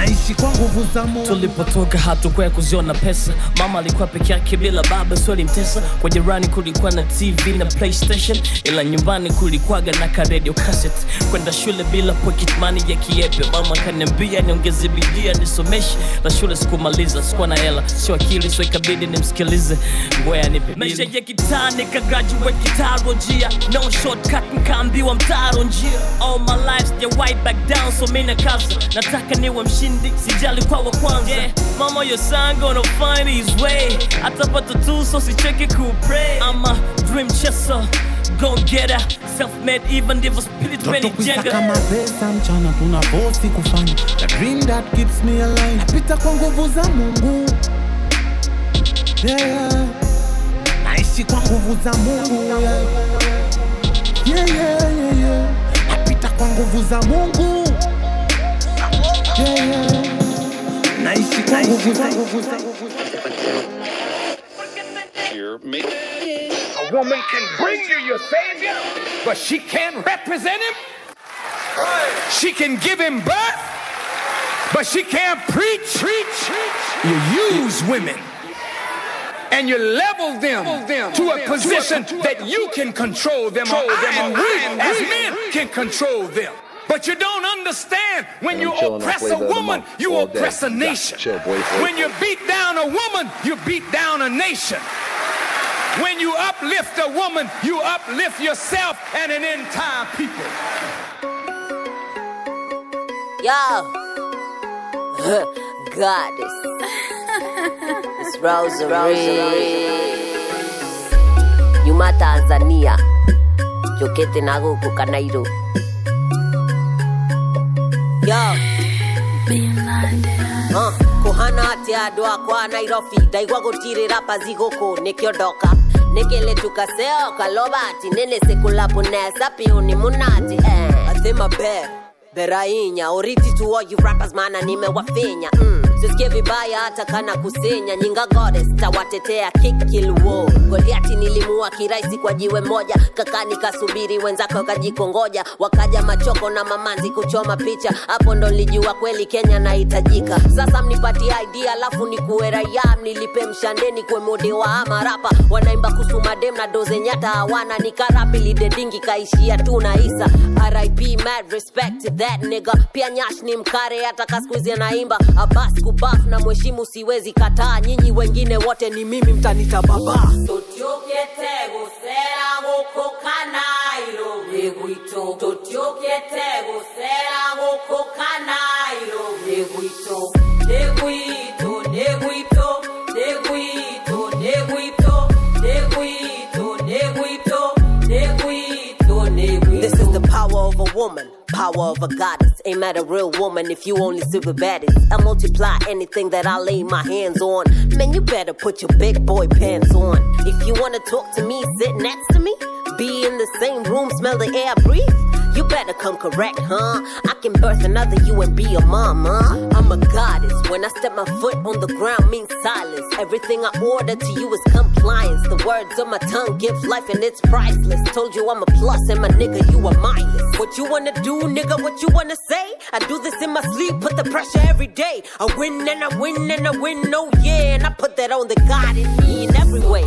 Naishi kwa nguvu za Mungu. Tulipotoka hatukuwa kuziona pesa. Mama alikuwa peke yake bila baba so alimtesa. Kwa jirani kulikuwa na tv na playstation ila nyumbani kulikuwaga na ka radio cassette. Kwenda shule bila pocket money ya kiepe. Mama kaniambia niongeze bidii nisomeshe na shule sikumaliza sikuwa na hela. Sio akili so ikabidi nimsikilize. Ngoya nipe maisha ya kitaa nika graduate kitaro njia. No shortcut nkaambiwa mtaro njia. All my life sijawahi back down so mina kaza nataka niwe mshindi sijali kwa wa kwanza yeah. mama yosanga son gonna find his way atapata tu so sicheke kupray I'm a dream chaser go get her self made even ndivyo spirit menijenga kama pesa mchana tuna bosi kufanya The dream that keeps me alive Napita kwa nguvu za Mungu yeah. Naishi kwa nguvu za Mungu yeah. Yeah, yeah, yeah, yeah. Napita kwa nguvu za Mungu yeah, yeah. Here. A woman can bring you your savior, but she can't represent him. She can give him birth, but she can't preach. preach. You use women and you level them to a position that you can control them, or I and we as men can control them. But you don't understand when you I'm chilling on oppress a Flavor of the woman, you all day. oppress a Got nation. chill, boy, boy. When you beat down a woman, you beat down a nation. When you uplift a woman, you uplift yourself and an entire people. Yo. *laughs* Goddess. It's Rosary. Yuma Tanzania. Jokete na gũkũ Kanairo. Yo. Uh, kuhana atia andå akwa nairobi. Ndaigua gå njirä ra pazi gå kå nä kä ondoka nä kä lä tukaseo kalobati nä nä cä kå labå neca må nati eh. athä berainya oriti to all you rappers mana nimewafinya. Mm. sisikie vibaya hata kana kusinya. Nyinga goddess tawatetea kikilwo goliati nilimua kiraisi kwa jiwe moja. Kakani kasubiri wenzako kajikongoja wakaja machoko na mamanzi kuchoma picha. Hapo ndo nilijua kweli kenya nahitajika. Sasa mnipatie idea alafu nikuwe raia. Mnilipe mshandeni kwe mode wa amarapa wanaimba kusumadem na doze nyata hawana. Nikarapilidedingi kaishia tu na isa rip mad respect that nigga. Pia nyash ni mkare hata skuizi anaimba. Abas kubaf na mweshimu siwezi kataa. Nyinyi wengine wote ni mimi mtanita baba. This is the power of a woman. Power of a goddess. Ain't that a real woman if you only with baddies? I multiply anything that I lay my hands on. Man, you better put your big boy pants on. If you wanna talk to me, sit next to me. Be in the same room, smell the air breathe. You better come correct, huh? I can birth another you and be a huh? I'm a goddess. When I step my foot on the ground means silence. Everything I order to you is compliance. The words on my tongue give life and it's priceless. Told you I'm a plus and my nigga, you a minus. What you wanna do, nigga? What you wanna say? I do this in my sleep, put the pressure every day. I win and I win and I win, oh yeah. And I put that on the God in me in every way.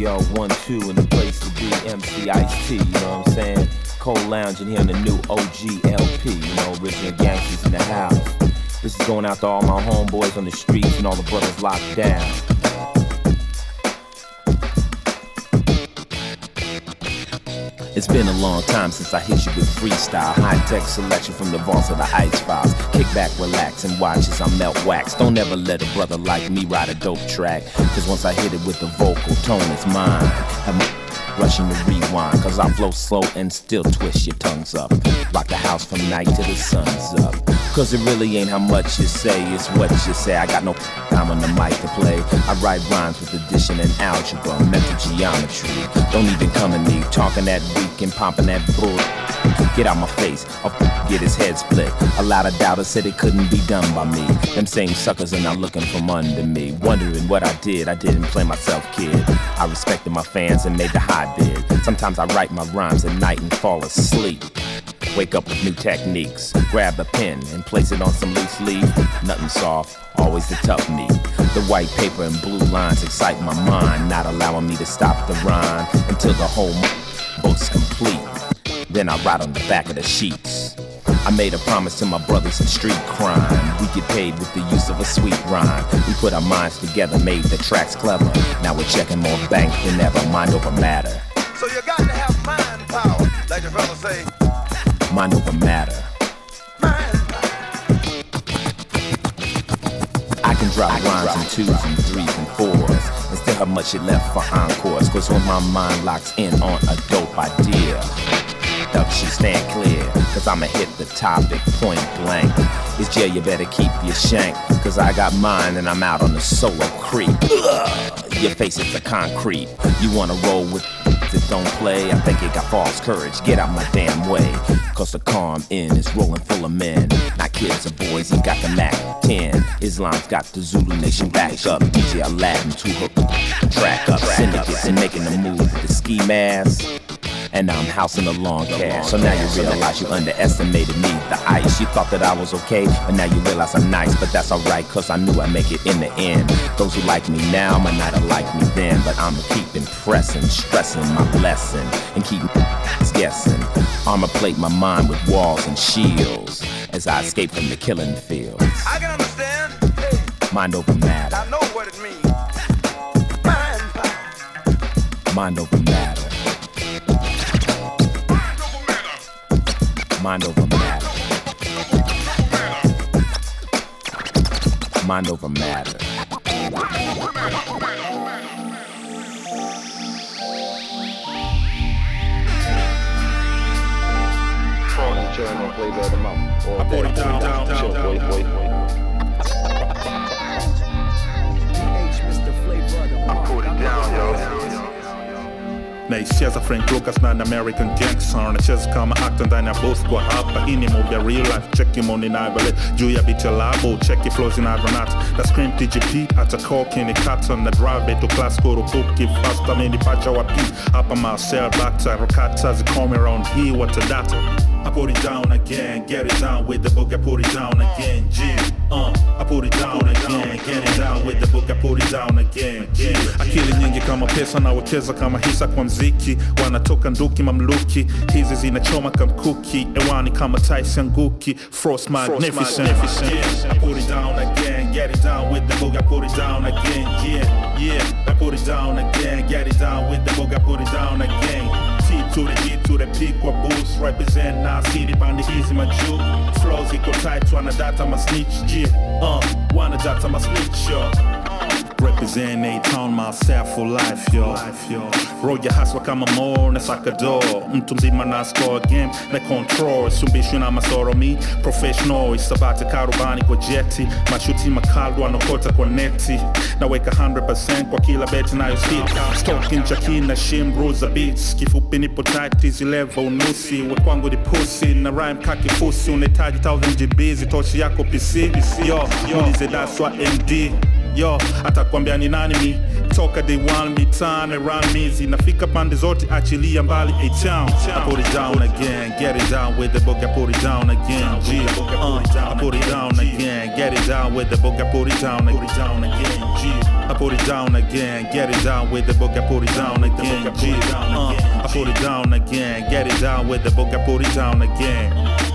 Yo, one, two, in the place to be, MC Ice T, you know what I'm saying? Cold lounging here in the new OG LP, you know, original gangsters in the house. This is going out to all my homeboys on the streets and all the brothers locked down. It's been a long time since I hit you with freestyle. High tech selection from the vaults of the ice files. Kick back, relax, and watch as I melt wax. Don't ever let a brother like me ride a dope track. Cause once I hit it with the vocal tone, it's mine. Rushing to rewind. Cause I flow slow and still twist your tongues up. Rock the house from night till the sun's up. Cause it really ain't how much you say, it's what you say. I got no time on the mic to play. I write rhymes with addition and algebra, mental geometry. Don't even come at me talking that weak and pumping that bull. Get out my face, I'll get his head split. A lot of doubters said it couldn't be done by me. Them same suckers are now looking from under me. Wondering what I did, I didn't play myself, kid. I respected my fans and made the high bid. Sometimes I write my rhymes at night and fall asleep. Wake up with new techniques. Grab a pen and place it on some loose leaf. Nothing soft, always the tough me. The white paper and blue lines excite my mind, not allowing me to stop the rhyme until the whole book's complete. Then I write on the back of the sheets. I made a promise to my brothers in street crime. We get paid with the use of a sweet rhyme. We put our minds together, made the tracks clever. Now we're checking more bank than ever, mind over matter. So you got to have mind power, like your fellas say. Mind over matter. I can drop rhymes in twos and threes and fours and still have much shit left for encores. Cause when my mind locks in on a dope idea, production stand clear. Cause I'ma hit the topic point blank. It's jail, you better keep your shank. Cause I got mine and I'm out on the solo creep. Ugh, your face is the concrete. You wanna roll with that don't play? I think it got false courage. Get out my damn way. Cause the calm in is rolling full of men. Not kids or boys, he got the Mac 10. Islam's got the Zulu Nation back up. DJ Aladdin to hook track up. Syndicates and making the move with the ski mask. And now I'm housing the long cash. So now you realize you underestimated me, the ice. You thought that I was okay, but now you realize I'm nice. But that's alright, cause I knew I'd make it in the end. Those who like me now might not have liked me then. But I'ma keep impressing, stressing my lesson, and keep *laughs* guessing. Armor plate my mind with walls and shields as I escape from the killing fields. I can understand. Mind over matter, I know what it means. mind over matter. Mind over matter. Mind over matter. Chillin' on flavor of the month. All I put it down, down, down, Chill, down, boy, boy, boy. I put it down, yo. Naicheza frank lucas an american gangster. Nacheza kama actor ndani ya booth kwa hapa hii ni movie real life. Cheki moni naivale juu ya biti labo cheki flows inavyonata na scream tgp hata koki ni kata na drive to class kurupuki fasta mini pacha wapi hapa marcel bakta rokata zikomi around hii watadata I put it down again, get it down with the book, I put it down again, G. Uh, I put it down again, get it down with the book, I put it down again, G. Akili nyingi kama pesa na wekeza kama hisa kwa mziki, wanatoka nduki mamluki, hizi zinachoma kamkuki, ewani kama Tyson Nguki, Frost magnificent. Yeah, I put it down again, get it down with the book, I put it down again, yeah, yeah. I put it down again, get it down with the book, I put it down again. To the G to the P kwa boost represent. Na city pande hizi majuu flows iko tight wanadata ma snitch yeah uh ma snitch yo Represent a town myself for life yo. Roja haswa kama more na sakado mtu mzima na score game na control. Sumbishwi na masoro mi professional. Isabate karubani kwa jeti mashuti makaldu anokota kwa neti. Naweka 100% kwa kila beti nayo sit stokin jaki na shimru za beats. Kifupi nipo tight hizi level unusi wekwangu ni pussy na rhyme kakifusi unahitaji 1000 GB zitoshi yako PC yo ulize daswa MD yo atakwambia ni nani mi toka day one mitane around me zinafika pande zote achilia mbali a town I put it down again get it down with the book I put it down again G uh, I put it down again get it down with the book I put it down again G I put it down again get it down with the book I put it down again G uh, I put it down again get it down with the book I put it down again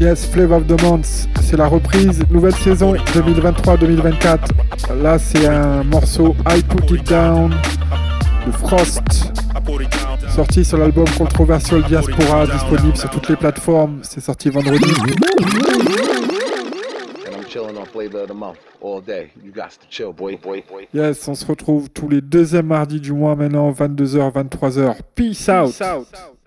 Yes, Flavor of the c'est la reprise, nouvelle saison 2023-2024. Là, c'est un morceau I Put It Down de Frost, sorti sur l'album Controversial Diaspora, disponible sur toutes les plateformes. C'est sorti vendredi. Yes, on se retrouve tous les deuxièmes mardis du mois maintenant, 22h, 23h. Peace out. out.